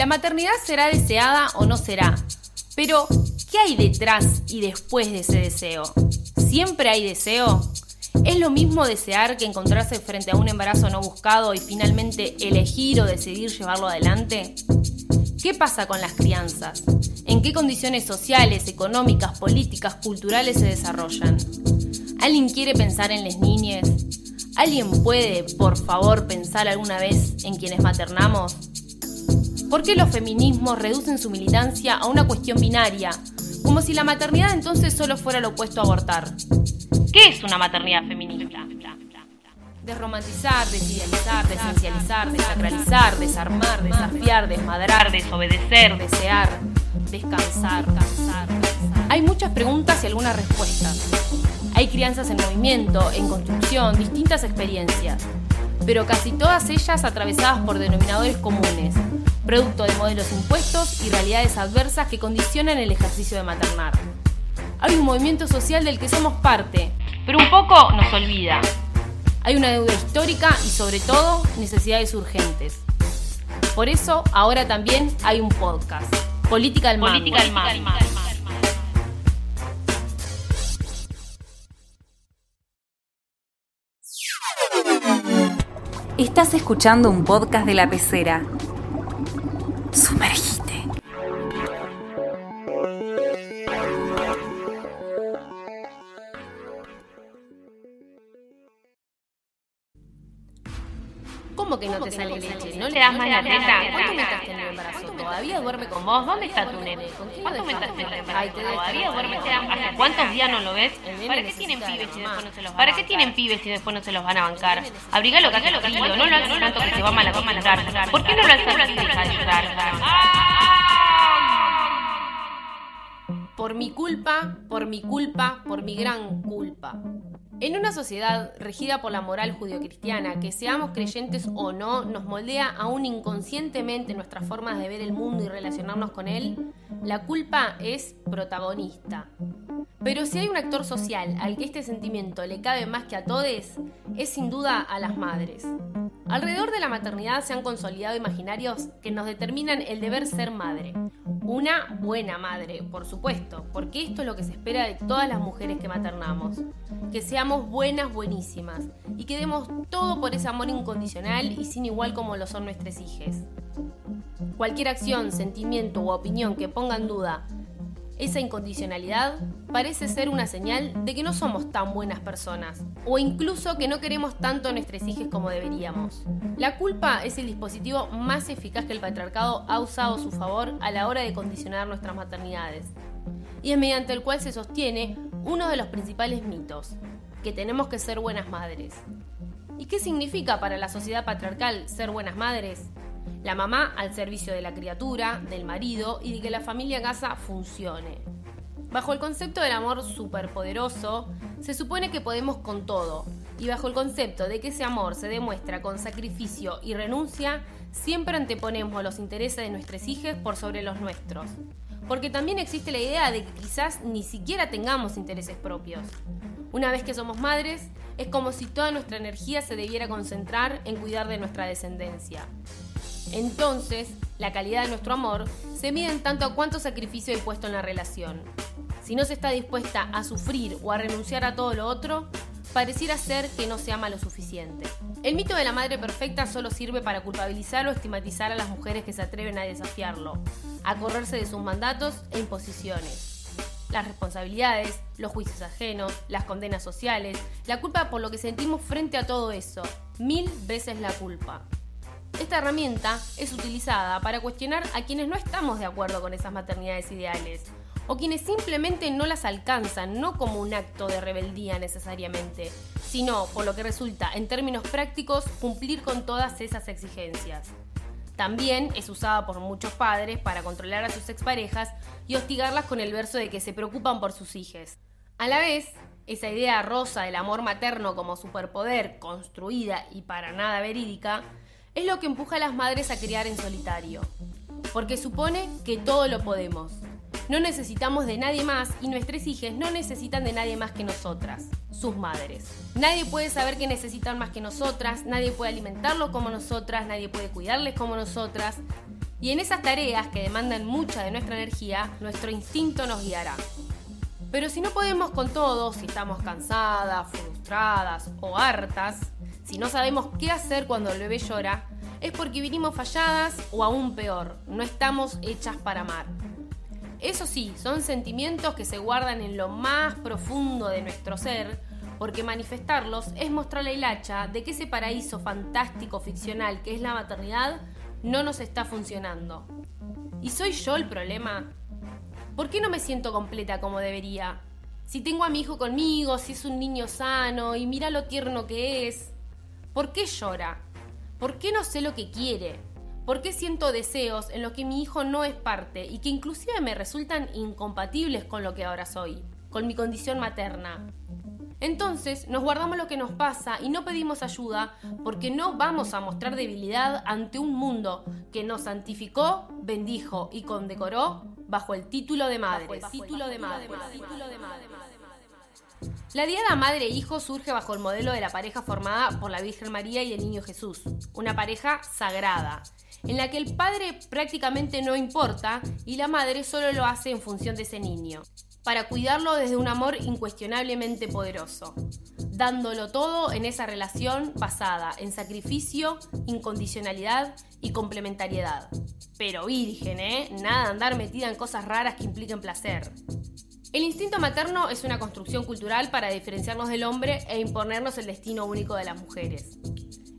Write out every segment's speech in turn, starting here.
La maternidad será deseada o no será, pero ¿qué hay detrás y después de ese deseo? ¿Siempre hay deseo? ¿Es lo mismo desear que encontrarse frente a un embarazo no buscado y finalmente elegir o decidir llevarlo adelante? ¿Qué pasa con las crianzas? ¿En qué condiciones sociales, económicas, políticas, culturales se desarrollan? ¿Alguien quiere pensar en las niñas? ¿Alguien puede, por favor, pensar alguna vez en quienes maternamos? ¿Por qué los feminismos reducen su militancia a una cuestión binaria, como si la maternidad entonces solo fuera lo opuesto a abortar? ¿Qué es una maternidad feminista? Desromantizar, desidealizar, desencializar, desacralizar, desarmar, desafiar, desmadrar, desobedecer, desear, descansar, cansar. Hay muchas preguntas y algunas respuestas. Hay crianzas en movimiento, en construcción, distintas experiencias, pero casi todas ellas atravesadas por denominadores comunes, producto de modelos impuestos y realidades adversas que condicionan el ejercicio de maternar. Hay un movimiento social del que somos parte, pero un poco nos olvida. Hay una deuda histórica y sobre todo necesidades urgentes. Por eso ahora también hay un podcast, Política del Política Estás escuchando un podcast de la pecera. Que no te sale leche? ¿No le das más la teta? ¿Cuánto metas en el embarazo? ¿Todavía duerme con vos? ¿Dónde está tu nene? ¿Cuánto metas en el embarazo? ¿Todavía duerme? ¿Hace cuántos días no lo ves? ¿Para qué tienen pibes si después no se los van ¿Para qué tienen pibes si después no se los van a bancar? Abrigalo, que lo que no lo hagas tanto que se va a malacostumbrar. ¿Por qué no lo haces de llorar? Por mi culpa, por mi culpa, por mi gran culpa. En una sociedad regida por la moral judio-cristiana, que seamos creyentes o no, nos moldea aún inconscientemente nuestras formas de ver el mundo y relacionarnos con él, la culpa es protagonista. Pero si hay un actor social al que este sentimiento le cabe más que a todos, es sin duda a las madres. Alrededor de la maternidad se han consolidado imaginarios que nos determinan el deber ser madre. Una buena madre, por supuesto, porque esto es lo que se espera de todas las mujeres que maternamos. Que seamos buenas, buenísimas, y que demos todo por ese amor incondicional y sin igual como lo son nuestras hijas. Cualquier acción, sentimiento u opinión que ponga en duda esa incondicionalidad parece ser una señal de que no somos tan buenas personas, o incluso que no queremos tanto a nuestros hijos como deberíamos. La culpa es el dispositivo más eficaz que el patriarcado ha usado a su favor a la hora de condicionar nuestras maternidades, y es mediante el cual se sostiene uno de los principales mitos, que tenemos que ser buenas madres. ¿Y qué significa para la sociedad patriarcal ser buenas madres? La mamá al servicio de la criatura, del marido y de que la familia casa funcione. Bajo el concepto del amor superpoderoso, se supone que podemos con todo, y bajo el concepto de que ese amor se demuestra con sacrificio y renuncia, siempre anteponemos los intereses de nuestros hijos por sobre los nuestros. Porque también existe la idea de que quizás ni siquiera tengamos intereses propios. Una vez que somos madres, es como si toda nuestra energía se debiera concentrar en cuidar de nuestra descendencia. Entonces, la calidad de nuestro amor se mide en tanto a cuánto sacrificio hay puesto en la relación. Si no se está dispuesta a sufrir o a renunciar a todo lo otro, pareciera ser que no se ama lo suficiente. El mito de la madre perfecta solo sirve para culpabilizar o estigmatizar a las mujeres que se atreven a desafiarlo, a correrse de sus mandatos e imposiciones. Las responsabilidades, los juicios ajenos, las condenas sociales, la culpa por lo que sentimos frente a todo eso, mil veces la culpa. Esta herramienta es utilizada para cuestionar a quienes no estamos de acuerdo con esas maternidades ideales, o quienes simplemente no las alcanzan, no como un acto de rebeldía necesariamente, sino, por lo que resulta, en términos prácticos, cumplir con todas esas exigencias. También es usada por muchos padres para controlar a sus exparejas y hostigarlas con el verso de que se preocupan por sus hijos. A la vez, esa idea rosa del amor materno como superpoder, construida y para nada verídica, es lo que empuja a las madres a criar en solitario, porque supone que todo lo podemos. No necesitamos de nadie más y nuestros hijos no necesitan de nadie más que nosotras, sus madres. Nadie puede saber que necesitan más que nosotras, nadie puede alimentarlos como nosotras, nadie puede cuidarles como nosotras. Y en esas tareas que demandan mucha de nuestra energía, nuestro instinto nos guiará. Pero si no podemos con todo, si estamos cansadas, frustradas o hartas, si no sabemos qué hacer cuando el bebé llora, es porque vinimos falladas o aún peor, no estamos hechas para amar. Eso sí, son sentimientos que se guardan en lo más profundo de nuestro ser, porque manifestarlos es mostrar la hilacha de que ese paraíso fantástico ficcional que es la maternidad no nos está funcionando. ¿Y soy yo el problema? ¿Por qué no me siento completa como debería? Si tengo a mi hijo conmigo, si es un niño sano y mira lo tierno que es. ¿Por qué llora? ¿Por qué no sé lo que quiere? ¿Por qué siento deseos en los que mi hijo no es parte y que inclusive me resultan incompatibles con lo que ahora soy, con mi condición materna? Entonces nos guardamos lo que nos pasa y no pedimos ayuda porque no vamos a mostrar debilidad ante un mundo que nos santificó, bendijo y condecoró bajo el título de madre. La diada madre-hijo e surge bajo el modelo de la pareja formada por la Virgen María y el Niño Jesús, una pareja sagrada, en la que el padre prácticamente no importa y la madre solo lo hace en función de ese niño, para cuidarlo desde un amor incuestionablemente poderoso, dándolo todo en esa relación basada en sacrificio, incondicionalidad y complementariedad. Pero virgen, ¿eh? Nada andar metida en cosas raras que impliquen placer. El instinto materno es una construcción cultural para diferenciarnos del hombre e imponernos el destino único de las mujeres.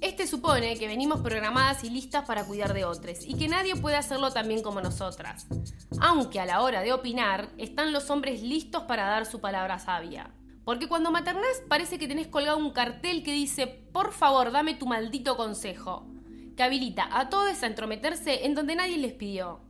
Este supone que venimos programadas y listas para cuidar de otros y que nadie puede hacerlo tan bien como nosotras. Aunque a la hora de opinar están los hombres listos para dar su palabra sabia. Porque cuando maternás parece que tenés colgado un cartel que dice, por favor, dame tu maldito consejo que habilita a todos a entrometerse en donde nadie les pidió.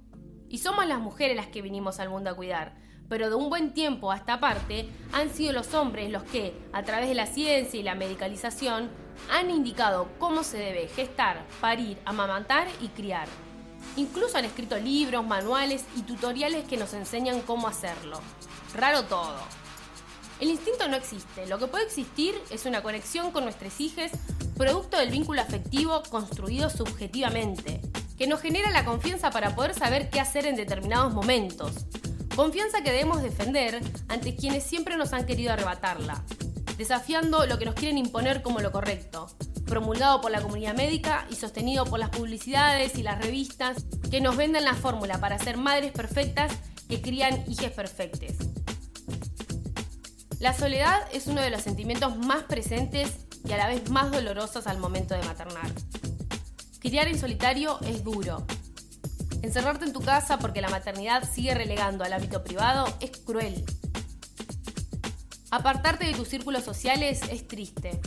Y somos las mujeres las que vinimos al mundo a cuidar, pero de un buen tiempo a esta parte han sido los hombres los que, a través de la ciencia y la medicalización, han indicado cómo se debe gestar, parir, amamantar y criar. Incluso han escrito libros, manuales y tutoriales que nos enseñan cómo hacerlo. Raro todo. El instinto no existe, lo que puede existir es una conexión con nuestros hijos producto del vínculo afectivo construido subjetivamente, que nos genera la confianza para poder saber qué hacer en determinados momentos. Confianza que debemos defender ante quienes siempre nos han querido arrebatarla, desafiando lo que nos quieren imponer como lo correcto, promulgado por la comunidad médica y sostenido por las publicidades y las revistas que nos venden la fórmula para ser madres perfectas que crían hijas perfectas. La soledad es uno de los sentimientos más presentes y a la vez más dolorosas al momento de maternar. Criar en solitario es duro. Encerrarte en tu casa porque la maternidad sigue relegando al ámbito privado es cruel. Apartarte de tus círculos sociales es triste.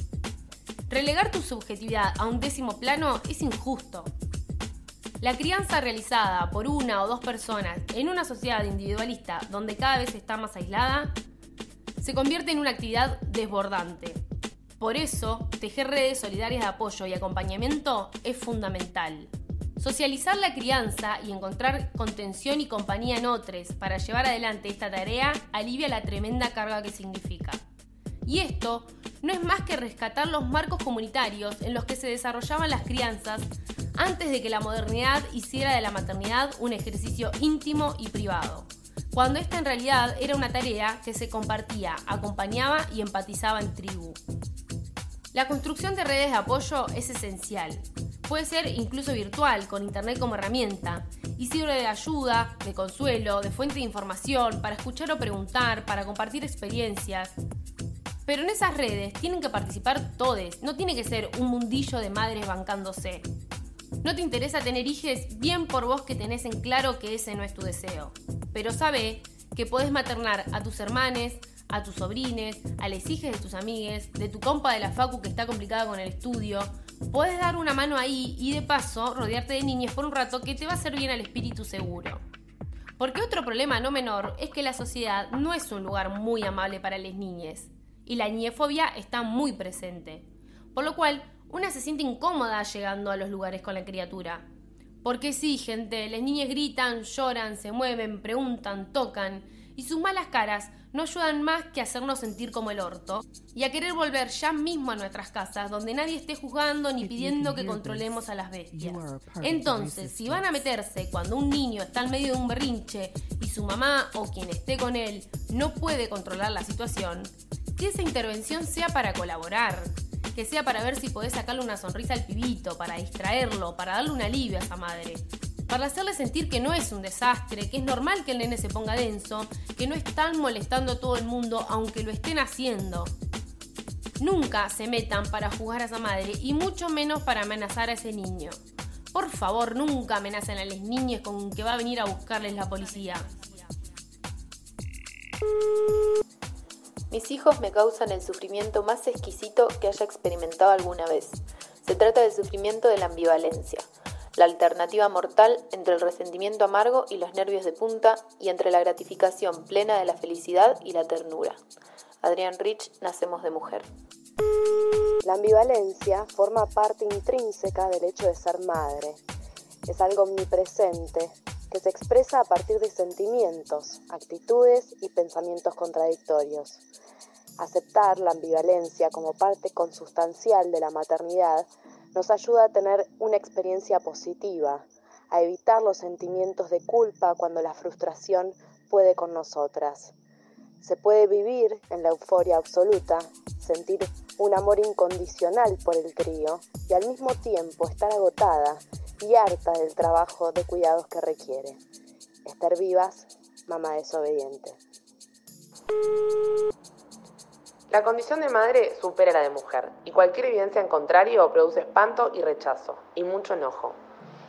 Relegar tu subjetividad a un décimo plano es injusto. La crianza realizada por una o dos personas en una sociedad individualista donde cada vez está más aislada se convierte en una actividad desbordante por eso, tejer redes solidarias de apoyo y acompañamiento es fundamental. Socializar la crianza y encontrar contención y compañía en otros para llevar adelante esta tarea alivia la tremenda carga que significa. Y esto no es más que rescatar los marcos comunitarios en los que se desarrollaban las crianzas antes de que la modernidad hiciera de la maternidad un ejercicio íntimo y privado, cuando esta en realidad era una tarea que se compartía, acompañaba y empatizaba en tribu. La construcción de redes de apoyo es esencial. Puede ser incluso virtual, con Internet como herramienta, y sirve de ayuda, de consuelo, de fuente de información, para escuchar o preguntar, para compartir experiencias. Pero en esas redes tienen que participar todos, no tiene que ser un mundillo de madres bancándose. No te interesa tener hijos, bien por vos que tenés en claro que ese no es tu deseo. Pero sabe que podés maternar a tus hermanes, a tus sobrines, a las hijas de tus amigues, de tu compa de la facu que está complicada con el estudio. Puedes dar una mano ahí y de paso rodearte de niñas por un rato que te va a hacer bien al espíritu seguro. Porque otro problema no menor es que la sociedad no es un lugar muy amable para las niñas y la niñefobia está muy presente. Por lo cual, una se siente incómoda llegando a los lugares con la criatura. Porque sí, gente, las niñas gritan, lloran, se mueven, preguntan, tocan y sus malas caras no ayudan más que a hacernos sentir como el orto y a querer volver ya mismo a nuestras casas donde nadie esté juzgando ni pidiendo que controlemos a las bestias. Entonces, si van a meterse cuando un niño está en medio de un berrinche y su mamá o quien esté con él no puede controlar la situación, que esa intervención sea para colaborar, que sea para ver si podés sacarle una sonrisa al pibito, para distraerlo, para darle un alivio a esa madre para hacerle sentir que no es un desastre, que es normal que el nene se ponga denso, que no están molestando a todo el mundo aunque lo estén haciendo. Nunca se metan para jugar a esa madre y mucho menos para amenazar a ese niño. Por favor, nunca amenacen a los niños con que va a venir a buscarles la policía. Mis hijos me causan el sufrimiento más exquisito que haya experimentado alguna vez. Se trata del sufrimiento de la ambivalencia la alternativa mortal entre el resentimiento amargo y los nervios de punta y entre la gratificación plena de la felicidad y la ternura. Adrián Rich, Nacemos de Mujer. La ambivalencia forma parte intrínseca del hecho de ser madre. Es algo omnipresente que se expresa a partir de sentimientos, actitudes y pensamientos contradictorios. Aceptar la ambivalencia como parte consustancial de la maternidad nos ayuda a tener una experiencia positiva, a evitar los sentimientos de culpa cuando la frustración puede con nosotras. Se puede vivir en la euforia absoluta, sentir un amor incondicional por el crío y al mismo tiempo estar agotada y harta del trabajo de cuidados que requiere. Estar vivas, mamá desobediente. La condición de madre supera la de mujer y cualquier evidencia en contrario produce espanto y rechazo y mucho enojo.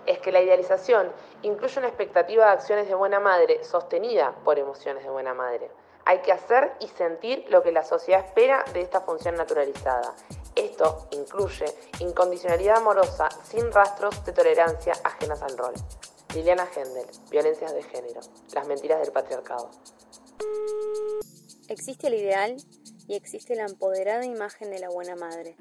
Es que la idealización incluye una expectativa de acciones de buena madre sostenida por emociones de buena madre. Hay que hacer y sentir lo que la sociedad espera de esta función naturalizada. Esto incluye incondicionalidad amorosa sin rastros de tolerancia ajenas al rol. Liliana Hendel, Violencias de Género, Las mentiras del patriarcado. Existe el ideal y existe la empoderada imagen de la buena madre,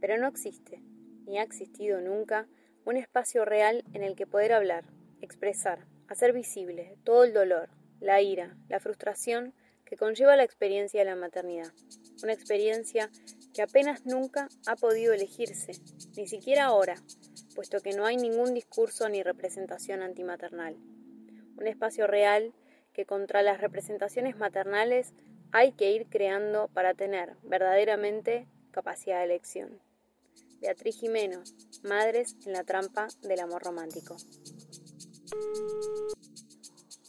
pero no existe, ni ha existido nunca, un espacio real en el que poder hablar, expresar, hacer visible todo el dolor, la ira, la frustración que conlleva la experiencia de la maternidad, una experiencia que apenas nunca ha podido elegirse, ni siquiera ahora, puesto que no hay ningún discurso ni representación antimaternal. Un espacio real que contra las representaciones maternales hay que ir creando para tener verdaderamente capacidad de elección. Beatriz Jimeno, Madres en la trampa del amor romántico.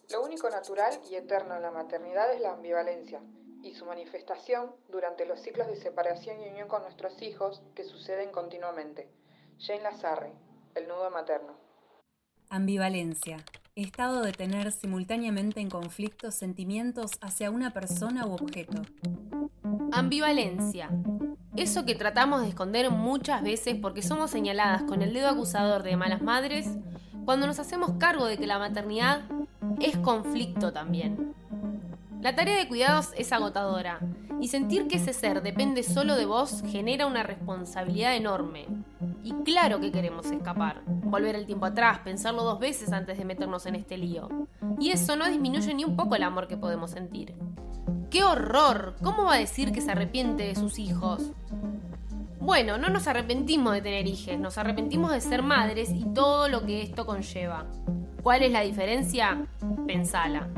Lo único natural y eterno en la maternidad es la ambivalencia y su manifestación durante los ciclos de separación y unión con nuestros hijos que suceden continuamente. Jane Lazarre, El nudo materno. Ambivalencia estado de tener simultáneamente en conflicto sentimientos hacia una persona u objeto. Ambivalencia. Eso que tratamos de esconder muchas veces porque somos señaladas con el dedo acusador de malas madres, cuando nos hacemos cargo de que la maternidad es conflicto también. La tarea de cuidados es agotadora y sentir que ese ser depende solo de vos genera una responsabilidad enorme. Y claro que queremos escapar, volver el tiempo atrás, pensarlo dos veces antes de meternos en este lío. Y eso no disminuye ni un poco el amor que podemos sentir. ¡Qué horror! ¿Cómo va a decir que se arrepiente de sus hijos? Bueno, no nos arrepentimos de tener hijos, nos arrepentimos de ser madres y todo lo que esto conlleva. ¿Cuál es la diferencia? Pensala.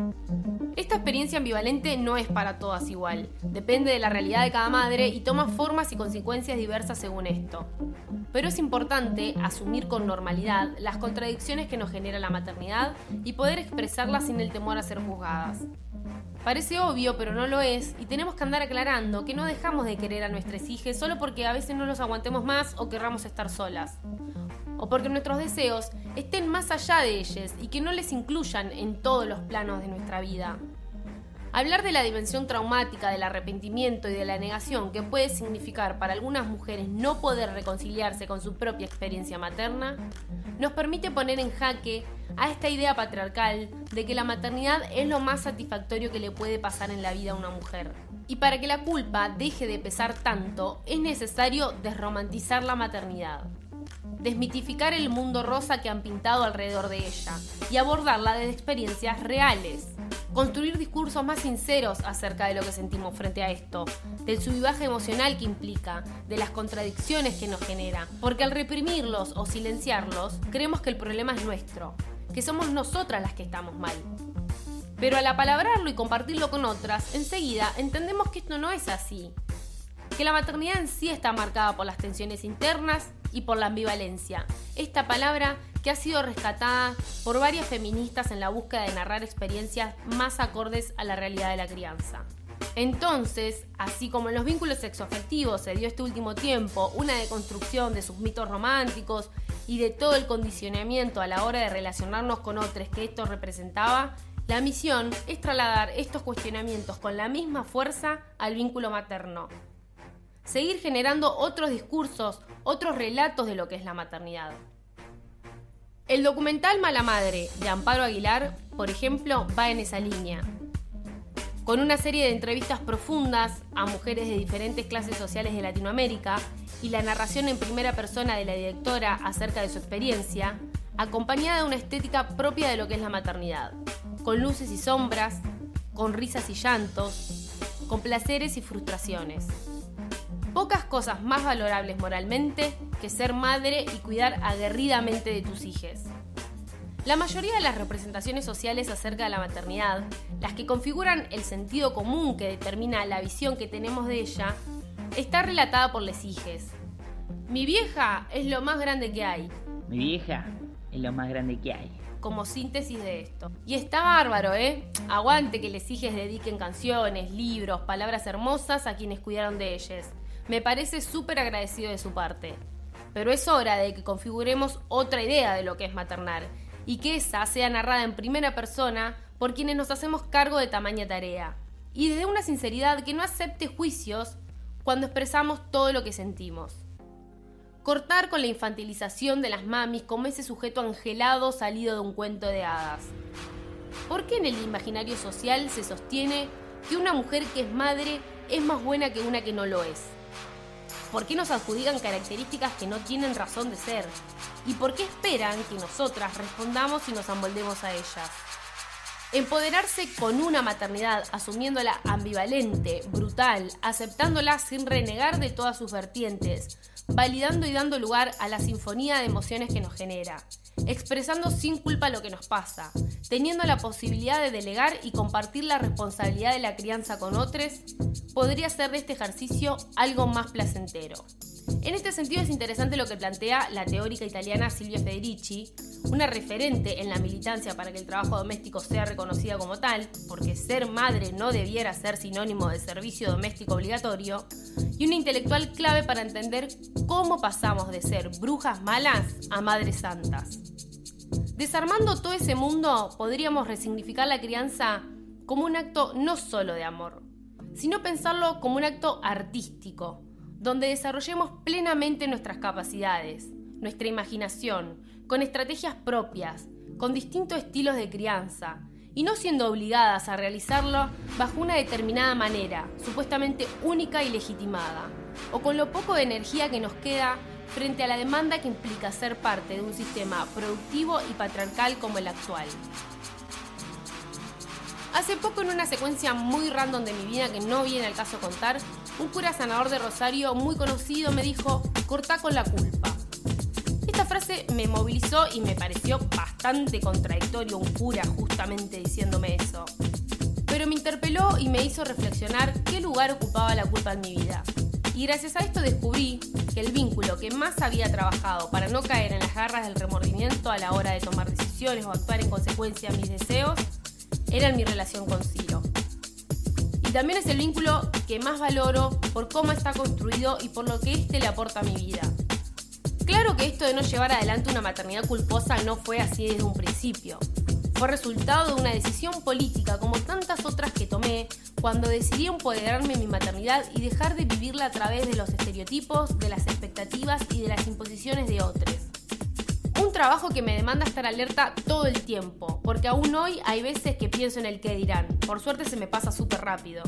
Esta experiencia ambivalente no es para todas igual, depende de la realidad de cada madre y toma formas y consecuencias diversas según esto. Pero es importante asumir con normalidad las contradicciones que nos genera la maternidad y poder expresarlas sin el temor a ser juzgadas. Parece obvio, pero no lo es, y tenemos que andar aclarando que no dejamos de querer a nuestros hijos solo porque a veces no los aguantemos más o querramos estar solas o porque nuestros deseos estén más allá de ellos y que no les incluyan en todos los planos de nuestra vida. Hablar de la dimensión traumática del arrepentimiento y de la negación que puede significar para algunas mujeres no poder reconciliarse con su propia experiencia materna, nos permite poner en jaque a esta idea patriarcal de que la maternidad es lo más satisfactorio que le puede pasar en la vida a una mujer. Y para que la culpa deje de pesar tanto, es necesario desromantizar la maternidad desmitificar el mundo rosa que han pintado alrededor de ella y abordarla desde experiencias reales. construir discursos más sinceros acerca de lo que sentimos frente a esto, del subivaje emocional que implica, de las contradicciones que nos genera, porque al reprimirlos o silenciarlos, creemos que el problema es nuestro, que somos nosotras las que estamos mal. Pero al apalabrarlo y compartirlo con otras, enseguida entendemos que esto no es así, que la maternidad en sí está marcada por las tensiones internas y por la ambivalencia. Esta palabra que ha sido rescatada por varias feministas en la búsqueda de narrar experiencias más acordes a la realidad de la crianza. Entonces, así como en los vínculos sexoafectivos se dio este último tiempo una deconstrucción de sus mitos románticos y de todo el condicionamiento a la hora de relacionarnos con otros que esto representaba, la misión es trasladar estos cuestionamientos con la misma fuerza al vínculo materno. Seguir generando otros discursos, otros relatos de lo que es la maternidad. El documental Mala Madre de Amparo Aguilar, por ejemplo, va en esa línea. Con una serie de entrevistas profundas a mujeres de diferentes clases sociales de Latinoamérica y la narración en primera persona de la directora acerca de su experiencia, acompañada de una estética propia de lo que es la maternidad, con luces y sombras, con risas y llantos, con placeres y frustraciones. Pocas cosas más valorables moralmente que ser madre y cuidar aguerridamente de tus hijos. La mayoría de las representaciones sociales acerca de la maternidad, las que configuran el sentido común que determina la visión que tenemos de ella, está relatada por les hijes. Mi vieja es lo más grande que hay. Mi vieja es lo más grande que hay. Como síntesis de esto. Y está bárbaro, ¿eh? Aguante que les hijes dediquen canciones, libros, palabras hermosas a quienes cuidaron de ellas. Me parece súper agradecido de su parte. Pero es hora de que configuremos otra idea de lo que es maternar y que esa sea narrada en primera persona por quienes nos hacemos cargo de tamaña tarea. Y desde una sinceridad que no acepte juicios cuando expresamos todo lo que sentimos. Cortar con la infantilización de las mamis como ese sujeto angelado salido de un cuento de hadas. ¿Por qué en el imaginario social se sostiene que una mujer que es madre es más buena que una que no lo es? ¿Por qué nos adjudican características que no tienen razón de ser? ¿Y por qué esperan que nosotras respondamos y nos amboldemos a ellas? Empoderarse con una maternidad, asumiéndola ambivalente, brutal, aceptándola sin renegar de todas sus vertientes, validando y dando lugar a la sinfonía de emociones que nos genera, expresando sin culpa lo que nos pasa, teniendo la posibilidad de delegar y compartir la responsabilidad de la crianza con otros, podría ser de este ejercicio algo más placentero. En este sentido es interesante lo que plantea la teórica italiana Silvia Federici, una referente en la militancia para que el trabajo doméstico sea reconocido como tal, porque ser madre no debiera ser sinónimo de servicio doméstico obligatorio, y una intelectual clave para entender cómo pasamos de ser brujas malas a madres santas. Desarmando todo ese mundo, podríamos resignificar la crianza como un acto no solo de amor, sino pensarlo como un acto artístico, donde desarrollemos plenamente nuestras capacidades, nuestra imaginación, con estrategias propias, con distintos estilos de crianza, y no siendo obligadas a realizarlo bajo una determinada manera, supuestamente única y legitimada, o con lo poco de energía que nos queda frente a la demanda que implica ser parte de un sistema productivo y patriarcal como el actual. Hace poco en una secuencia muy random de mi vida que no viene al caso contar, un cura sanador de Rosario muy conocido me dijo, corta con la culpa. Esta frase me movilizó y me pareció bastante contradictorio un cura justamente diciéndome eso. Pero me interpeló y me hizo reflexionar qué lugar ocupaba la culpa en mi vida. Y gracias a esto descubrí que el vínculo que más había trabajado para no caer en las garras del remordimiento a la hora de tomar decisiones o actuar en consecuencia a mis deseos era en mi relación con Ciro. Y también es el vínculo que más valoro por cómo está construido y por lo que éste le aporta a mi vida. Claro que esto de no llevar adelante una maternidad culposa no fue así desde un principio. Fue resultado de una decisión política como tantas otras que tomé cuando decidí empoderarme en mi maternidad y dejar de vivirla a través de los estereotipos, de las expectativas y de las imposiciones de otros. Un trabajo que me demanda estar alerta todo el tiempo, porque aún hoy hay veces que pienso en el que dirán. Por suerte se me pasa súper rápido.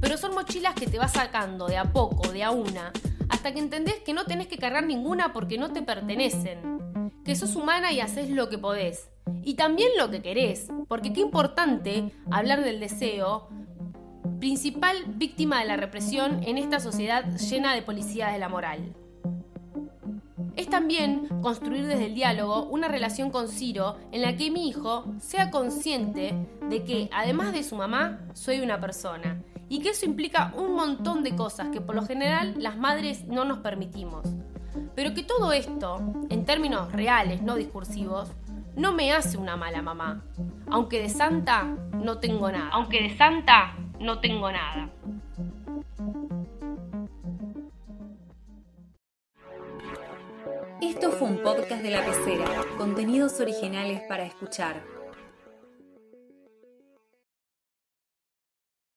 Pero son mochilas que te vas sacando de a poco, de a una, hasta que entendés que no tenés que cargar ninguna porque no te pertenecen. Que sos humana y haces lo que podés. Y también lo que querés, porque qué importante hablar del deseo, principal víctima de la represión en esta sociedad llena de policías de la moral. Es también construir desde el diálogo una relación con Ciro en la que mi hijo sea consciente de que, además de su mamá, soy una persona y que eso implica un montón de cosas que por lo general las madres no nos permitimos. Pero que todo esto, en términos reales, no discursivos, no me hace una mala mamá. Aunque de santa no tengo nada. Aunque de santa no tengo nada. Esto fue un podcast de la pecera, contenidos originales para escuchar.